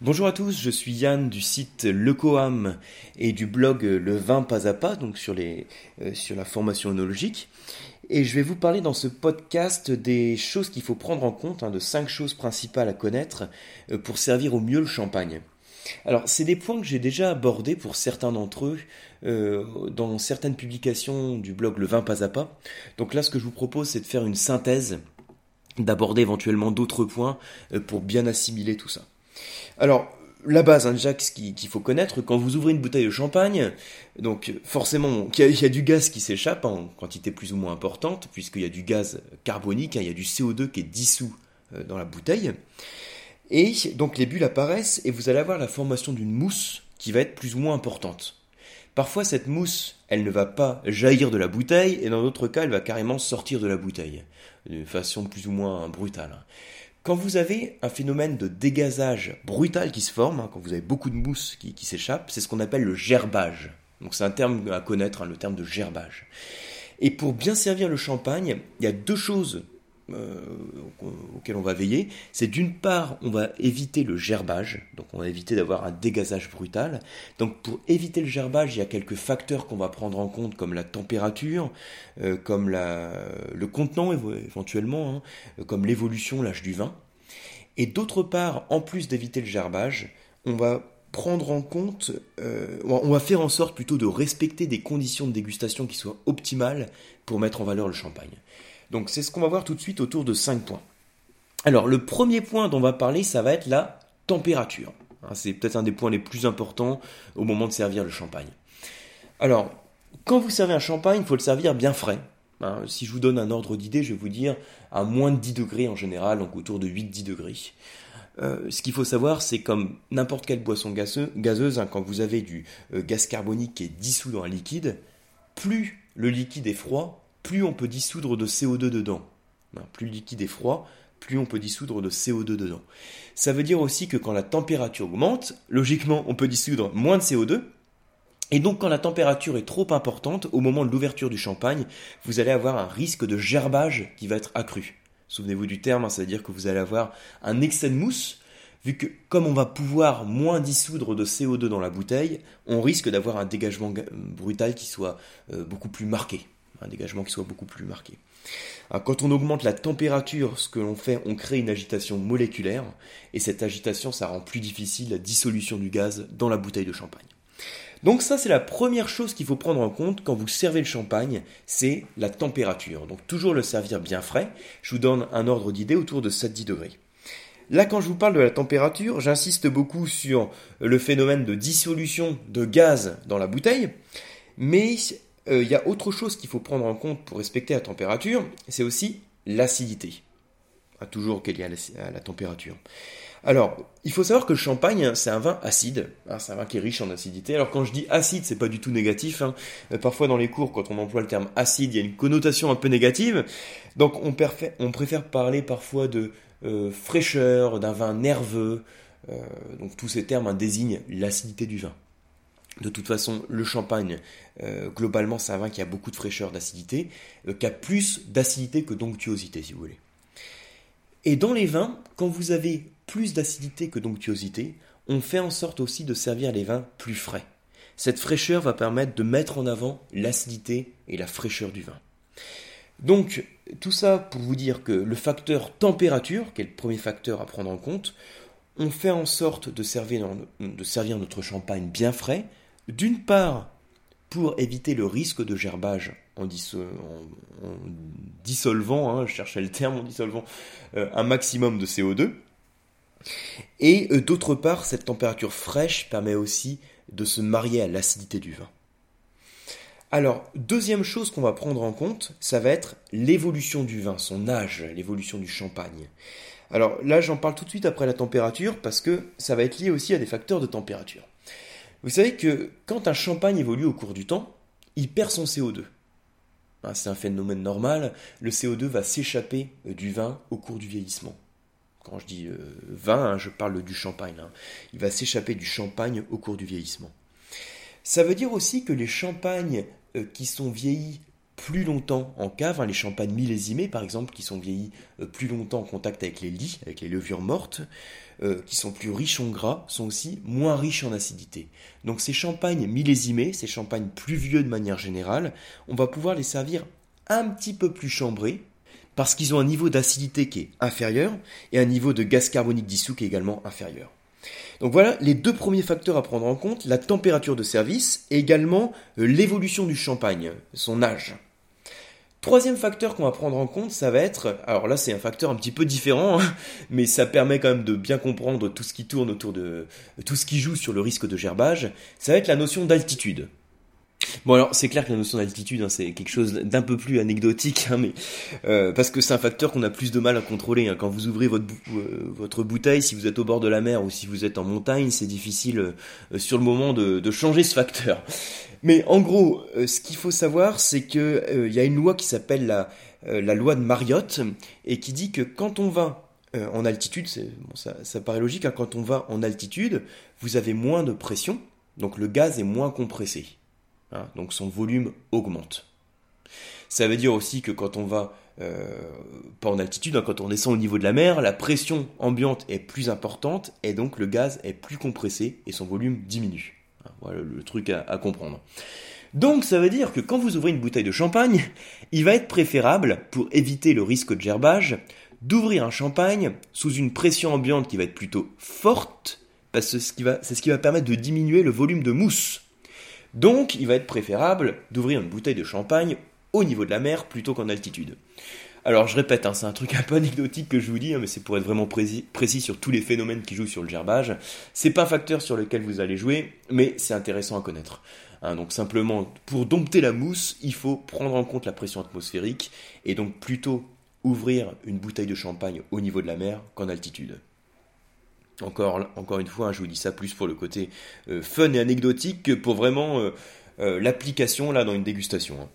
Bonjour à tous, je suis Yann du site Lecoam et du blog Le vin pas à pas, donc sur, euh, la formation œnologique. Et je vais vous parler dans ce podcast des choses qu'il faut prendre en compte, hein, de cinq choses principales à connaître euh, pour servir au mieux le champagne. Alors, c'est des points que j'ai déjà abordés pour certains d'entre eux euh, dans certaines publications du blog Le vin pas à pas. Donc là, ce que je vous propose, c'est de faire une synthèse, d'aborder éventuellement d'autres points pour bien assimiler tout ça. Alors, la base, hein, déjà, qu'il faut connaître, quand vous ouvrez une bouteille de champagne, donc forcément, il y, a du gaz qui s'échappe en quantité plus ou moins importante, puisqu'il y a du gaz carbonique, hein, il y a du CO2 qui est dissous euh, dans la bouteille. Et donc les bulles apparaissent et vous allez avoir la formation d'une mousse qui va être plus ou moins importante. Parfois cette mousse, elle ne va pas jaillir de la bouteille et dans d'autres cas, elle va carrément sortir de la bouteille de façon plus ou moins brutale. Quand vous avez un phénomène de dégazage brutal qui se forme, hein, quand vous avez beaucoup de mousse qui, s'échappe, c'est ce qu'on appelle le gerbage. Donc c'est un terme à connaître, hein, le terme de gerbage. Et pour bien servir le champagne, il y a deux choses euh, auquel on va veiller, c'est d'une part, on va éviter le gerbage, donc on va éviter d'avoir un dégazage brutal. Donc pour éviter le gerbage, il y a quelques facteurs qu'on va prendre en compte, comme la température, euh, comme le contenant éventuellement, hein, comme l'évolution, l'âge du vin. Et d'autre part, en plus d'éviter le gerbage, on va prendre en compte, euh, on va faire en sorte plutôt de respecter des conditions de dégustation qui soient optimales pour mettre en valeur le champagne. Donc c'est ce qu'on va voir tout de suite autour de 5 points. Alors le premier point dont on va parler, ça va être la température. Hein, c'est peut-être un des points les plus importants au moment de servir le champagne. Alors, quand vous servez un champagne, il faut le servir bien frais. Hein, si je vous donne un ordre d'idée, je vais vous dire à moins de 10 degrés en général, donc autour de 8-10 degrés. Euh, ce qu'il faut savoir, c'est comme n'importe quelle boisson gazeuse, hein, quand vous avez du euh, gaz carbonique qui est dissous dans un liquide, plus le liquide est froid, plus on peut dissoudre de CO2 dedans. Plus le liquide est froid, plus on peut dissoudre de CO2 dedans. Ça veut dire aussi que quand la température augmente, logiquement, on peut dissoudre moins de CO2. Et donc quand la température est trop importante, au moment de l'ouverture du champagne, vous allez avoir un risque de gerbage qui va être accru. Souvenez-vous du terme, ça veut dire que vous allez avoir un excès de mousse, vu que comme on va pouvoir moins dissoudre de CO2 dans la bouteille, on risque d'avoir un dégagement brutal qui soit euh, beaucoup plus marqué un dégagement qui soit beaucoup plus marqué. quand on augmente la température, ce que l'on fait, on crée une agitation moléculaire, et cette agitation, ça rend plus difficile la dissolution du gaz dans la bouteille de champagne. Donc ça, c'est la première chose qu'il faut prendre en compte quand vous servez le champagne, c'est la température. Donc toujours le servir bien frais. Je vous donne un ordre d'idée autour de 7-10 degrés. Là, quand je vous parle de la température, j'insiste beaucoup sur le phénomène de dissolution de gaz dans la bouteille, mais euh, il y a autre chose qu'il faut prendre en compte pour respecter la température, c'est aussi l'acidité. Toujours qu'elle est la, température. Alors, il faut savoir que le champagne, c'est un vin acide, hein, c'est un vin qui est riche en acidité. Alors quand je dis acide, c'est pas du tout négatif. Hein. Euh, parfois dans les cours, quand on emploie le terme acide, il y a une connotation un peu négative. Donc on, préfère parler parfois de euh, fraîcheur, d'un vin nerveux. donc tous ces termes désignent l'acidité du vin. De toute façon, le champagne, euh, globalement, c'est un vin qui a beaucoup de fraîcheur, d'acidité, euh, qui a plus d'acidité que d'onctuosité, si vous voulez. Et dans les vins, quand vous avez plus d'acidité que d'onctuosité, on fait en sorte aussi de servir les vins plus frais. Cette fraîcheur va permettre de mettre en avant l'acidité et la fraîcheur du vin. Donc, tout ça pour vous dire que le facteur température, qui est le premier facteur à prendre en compte, on fait en sorte de servir, notre champagne bien frais, d'une part, pour éviter le risque de gerbage en, dissolvant, hein, je cherchais le terme en dissolvant, euh, un maximum de CO2. Et euh, d'autre part, cette température fraîche permet aussi de se marier à l'acidité du vin. Alors, deuxième chose qu'on va prendre en compte, ça va être l'évolution du vin, son âge, l'évolution du champagne. Alors là, j'en parle tout de suite après la température parce que ça va être lié aussi à des facteurs de température. Vous savez que quand un champagne évolue au cours du temps, il perd son CO2. Hein, c'est un phénomène normal, le CO2 va s'échapper euh, du vin au cours du vieillissement. Quand je dis euh, vin, hein, je parle du champagne. Hein. Il va s'échapper du champagne au cours du vieillissement. Ça veut dire aussi que les champagnes euh, qui sont vieillis plus longtemps en cave, hein, les champagnes millésimés par exemple, qui sont vieillis euh, plus longtemps en contact avec les lits, avec les levures mortes, qui sont plus riches en gras, sont aussi moins riches en acidité. Donc ces champagnes millésimés, ces champagnes plus vieux de manière générale, on va pouvoir les servir un petit peu plus chambrés, parce qu'ils ont un niveau d'acidité qui est inférieur et un niveau de gaz carbonique dissous qui est également inférieur. Donc voilà les deux premiers facteurs à prendre en compte, la température de service et également euh, l'évolution du champagne, son âge. Troisième facteur qu'on va prendre en compte, ça va être, alors là c'est un facteur un petit peu différent, hein, mais ça permet quand même de bien comprendre tout ce qui tourne autour de, tout ce qui joue sur le risque de gerbage, ça va être la notion d'altitude. Bon alors c'est clair que la notion d'altitude hein, c'est quelque chose d'un peu plus anecdotique, hein, mais euh, parce que c'est un facteur qu'on a plus de mal à contrôler. Hein. Quand vous ouvrez votre, euh, votre bouteille, si vous êtes au bord de la mer ou si vous êtes en montagne, c'est difficile euh, sur le moment de, de, changer ce facteur. Mais en gros, ce qu'il faut savoir, c'est que il y a une loi qui s'appelle la, la loi de Marriott et qui dit que quand on va en altitude, bon, ça, ça paraît logique, quand on va en altitude, vous avez moins de pression, donc le gaz est moins compressé. Hein, donc son volume augmente. Ça veut dire aussi que quand on va euh, pas en altitude, hein, quand on descend au niveau de la mer, la pression ambiante est plus importante et donc le gaz est plus compressé et son volume diminue. Hein, voilà le truc à, à, comprendre. Donc ça veut dire que quand vous ouvrez une bouteille de champagne, il va être préférable, pour éviter le risque de gerbage, d'ouvrir un champagne sous une pression ambiante qui va être plutôt forte, parce que c'est ce qui va permettre de diminuer le volume de mousse donc, il va être préférable d'ouvrir une bouteille de champagne au niveau de la mer plutôt qu'en altitude. Alors, je répète, hein, c'est un truc un peu anecdotique que je vous dis, hein, mais c'est pour être vraiment précis, sur tous les phénomènes qui jouent sur le gerbage. C'est pas un facteur sur lequel vous allez jouer, mais c'est intéressant à connaître. Hein, donc, simplement, pour dompter la mousse, il faut prendre en compte la pression atmosphérique et donc plutôt ouvrir une bouteille de champagne au niveau de la mer qu'en altitude. Encore, une fois, hein, je vous dis ça plus pour le côté euh, fun et anecdotique que pour vraiment euh, euh, l'application là dans une dégustation. Hein.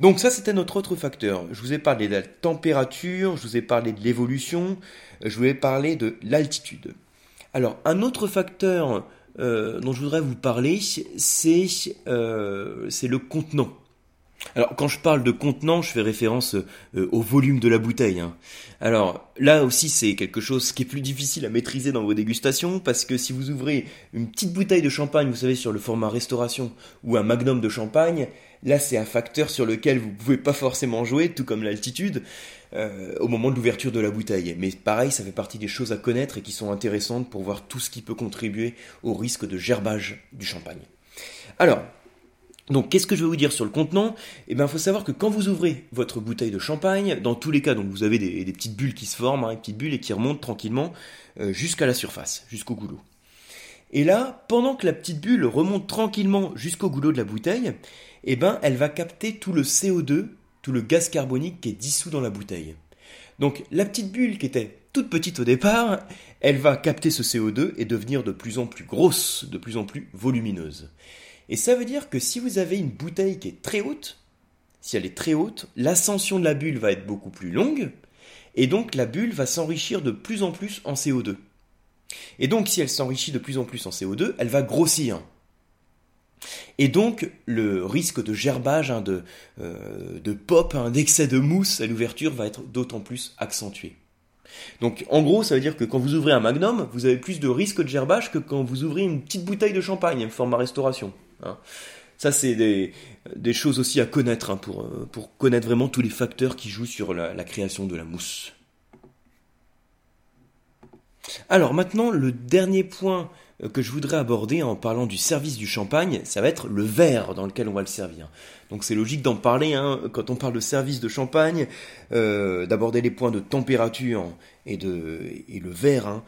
Donc ça c'était notre autre facteur. Je vous ai parlé de la température, je vous ai parlé de l'évolution, je vous ai parlé de l'altitude. Alors un autre facteur dont je voudrais vous parler, c'est le contenant. Alors, quand je parle de contenant, je fais référence euh, au volume de la bouteille. Hein. Alors, là aussi, c'est quelque chose qui est plus difficile à maîtriser dans vos dégustations, parce que si vous ouvrez une petite bouteille de champagne, vous savez, sur le format restauration, ou un magnum de champagne, là, c'est un facteur sur lequel vous pouvez pas forcément jouer, tout comme l'altitude, euh, au moment de l'ouverture de la bouteille. Mais pareil, ça fait partie des choses à connaître et qui sont intéressantes pour voir tout ce qui peut contribuer au risque de gerbage du champagne. Alors, donc, qu'est-ce que je vais vous dire sur le contenant? Eh bien, il faut savoir que quand vous ouvrez votre bouteille de champagne, dans tous les cas, donc vous avez des, petites bulles qui se forment, hein, des petites bulles et qui remontent tranquillement euh, jusqu'à la surface, jusqu'au goulot. Et là, pendant que la petite bulle remonte tranquillement jusqu'au goulot de la bouteille, eh ben, elle va capter tout le CO2, tout le gaz carbonique qui est dissous dans la bouteille. Donc, la petite bulle qui était toute petite au départ, elle va capter ce CO2 et devenir de plus en plus grosse, de plus en plus volumineuse. Et ça veut dire que si vous avez une bouteille qui est très haute, si elle est très haute, l'ascension de la bulle va être beaucoup plus longue, et donc la bulle va s'enrichir de plus en plus en CO2. Et donc si elle s'enrichit de plus en plus en CO2, elle va grossir. Et donc le risque de gerbage, hein, de, euh, de pop, hein, d'excès de mousse à l'ouverture va être d'autant plus accentué. Donc en gros, ça veut dire que quand vous ouvrez un magnum, vous avez plus de risque de gerbage que quand vous ouvrez une petite bouteille de champagne, format restauration. Hein. Ça, c'est des, choses aussi à connaître hein, pour, euh, pour, connaître vraiment tous les facteurs qui jouent sur la, création de la mousse. Alors maintenant, le dernier point euh, que je voudrais aborder en parlant du service du champagne, ça va être le verre dans lequel on va le servir. Donc c'est logique d'en parler hein, quand on parle de service de champagne, euh, d'aborder les points de température et le verre,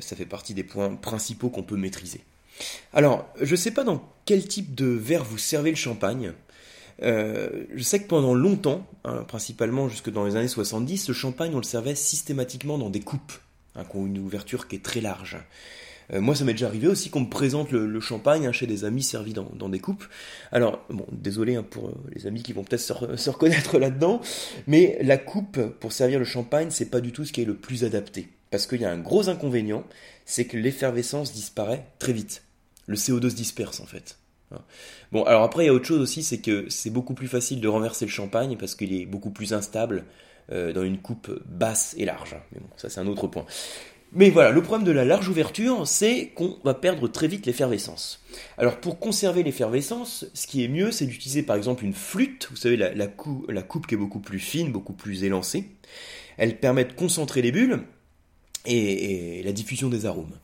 ça fait partie des points principaux qu'on peut maîtriser. Alors, je ne sais pas dans quel type de verre vous servez le champagne. Euh, je sais que pendant longtemps, hein, principalement jusque dans les années 70, le champagne on le servait systématiquement dans des coupes, hein, qui ont une ouverture qui est très large. Euh, moi, ça m'est déjà arrivé aussi qu'on me présente le, champagne hein, chez des amis servis dans, des coupes. Alors, bon, désolé pour euh, les amis qui vont peut-être se, se, reconnaître là-dedans, mais la coupe pour servir le champagne, c'est pas du tout ce qui est le plus adapté. Parce qu'il y a un gros inconvénient, c'est que l'effervescence disparaît très vite. Le CO2 se disperse en fait. Bon, alors après, il y a autre chose aussi, c'est que c'est beaucoup plus facile de renverser le champagne parce qu'il est beaucoup plus instable euh, dans une coupe basse et large. Mais bon, ça c'est un autre point. Mais voilà, le problème de la large ouverture, c'est qu'on va perdre très vite l'effervescence. Alors pour conserver l'effervescence, ce qui est mieux, c'est d'utiliser par exemple une flûte, vous savez, la, coupe qui est beaucoup plus fine, beaucoup plus élancée. Elle permet de concentrer les bulles et, la diffusion des arômes.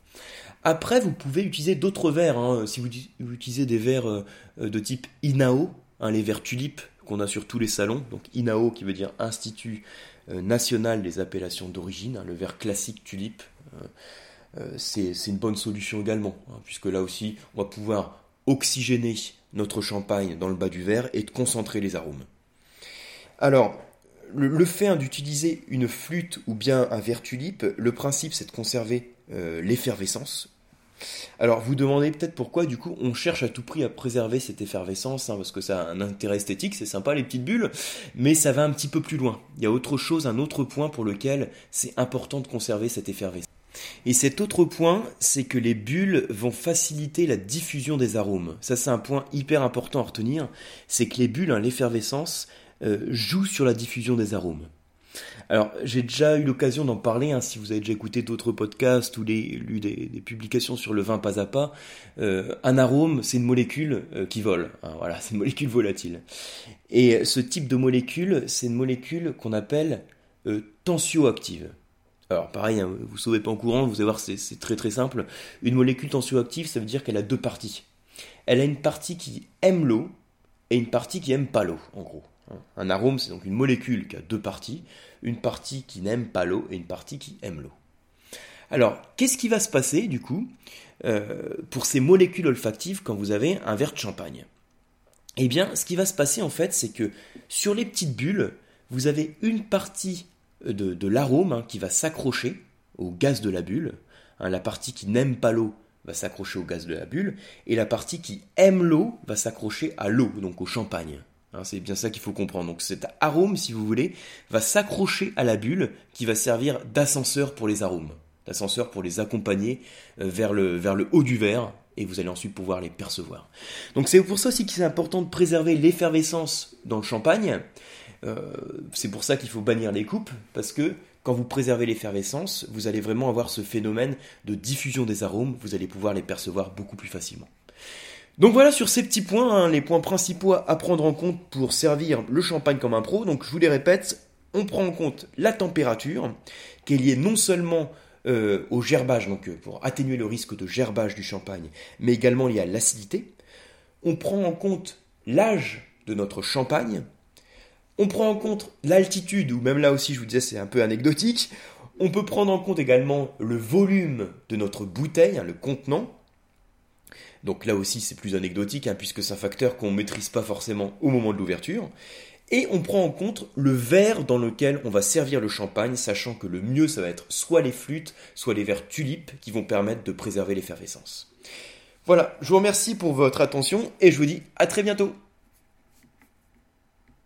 Après, vous pouvez utiliser d'autres verres. Hein. Si vous, utilisez des verres euh, de type Inao, hein, les verres tulipes qu'on a sur tous les salons, donc Inao qui veut dire Institut euh, national des appellations d'origine, hein, le verre classique tulipe, euh, c'est une bonne solution également, puisque là aussi, on va pouvoir oxygéner notre champagne dans le bas du verre et de concentrer les arômes. Alors, le, fait hein, d'utiliser une flûte ou bien un verre tulipe, le principe c'est de conserver l'effervescence, alors vous demandez peut-être pourquoi du coup on cherche à tout prix à préserver cette effervescence, hein, parce que ça a un intérêt esthétique, c'est sympa les petites bulles, mais ça va un petit peu plus loin. Il y a autre chose, un autre point pour lequel c'est important de conserver cette effervescence. Et cet autre point, c'est que les bulles vont faciliter la diffusion des arômes. Ça c'est un point hyper important à retenir, c'est que les bulles, hein, l'effervescence, euh, jouent sur la diffusion des arômes. Alors, j'ai déjà eu l'occasion d'en parler, hein, si vous avez déjà écouté d'autres podcasts ou lu des, publications sur le vin pas à pas. Euh, un arôme, c'est une molécule euh, qui vole. Hein, voilà, c'est une molécule volatile. Et ce type de molécule, c'est une molécule qu'on appelle euh, tensioactive. Alors pareil, hein, vous ne sauvez pas en courant, vous allez voir, c'est très très simple. Une molécule tensioactive, ça veut dire qu'elle a deux parties. Elle a une partie qui aime l'eau et une partie qui aime pas l'eau, en gros. Un arôme, c'est donc une molécule qui a deux parties, une partie qui n'aime pas l'eau et une partie qui aime l'eau. Alors, qu'est-ce qui va se passer, du coup, euh, pour ces molécules olfactives quand vous avez un verre de champagne? Eh bien, ce qui va se passer, en fait, c'est que sur les petites bulles, vous avez une partie de, l'arôme hein, qui va s'accrocher au gaz de la bulle. Hein, la partie qui n'aime pas l'eau va s'accrocher au gaz de la bulle, et la partie qui aime l'eau va s'accrocher à l'eau, donc au champagne. C'est bien ça qu'il faut comprendre. Donc cet arôme, si vous voulez, va s'accrocher à la bulle qui va servir d'ascenseur pour les arômes, d'ascenseur pour les accompagner euh, vers le, haut du verre et vous allez ensuite pouvoir les percevoir. Donc c'est pour ça aussi qu'il est important de préserver l'effervescence dans le champagne. Euh, c'est pour ça qu'il faut bannir les coupes parce que quand vous préservez l'effervescence, vous allez vraiment avoir ce phénomène de diffusion des arômes, vous allez pouvoir les percevoir beaucoup plus facilement. Donc voilà sur ces petits points, hein, les points principaux à prendre en compte pour servir le champagne comme un pro. Donc je vous les répète, on prend en compte la température, qui est liée non seulement euh, au gerbage, donc euh, pour atténuer le risque de gerbage du champagne, mais également liée à l'acidité. On prend en compte l'âge de notre champagne. On prend en compte l'altitude, ou même là aussi je vous disais c'est un peu anecdotique. On peut prendre en compte également le volume de notre bouteille, hein, le contenant. Donc là aussi, c'est plus anecdotique, hein, puisque c'est un facteur qu'on ne maîtrise pas forcément au moment de l'ouverture. Et on prend en compte le verre dans lequel on va servir le champagne, sachant que le mieux, ça va être soit les flûtes, soit les verres tulipes, qui vont permettre de préserver l'effervescence. Voilà, je vous remercie pour votre attention et je vous dis à très bientôt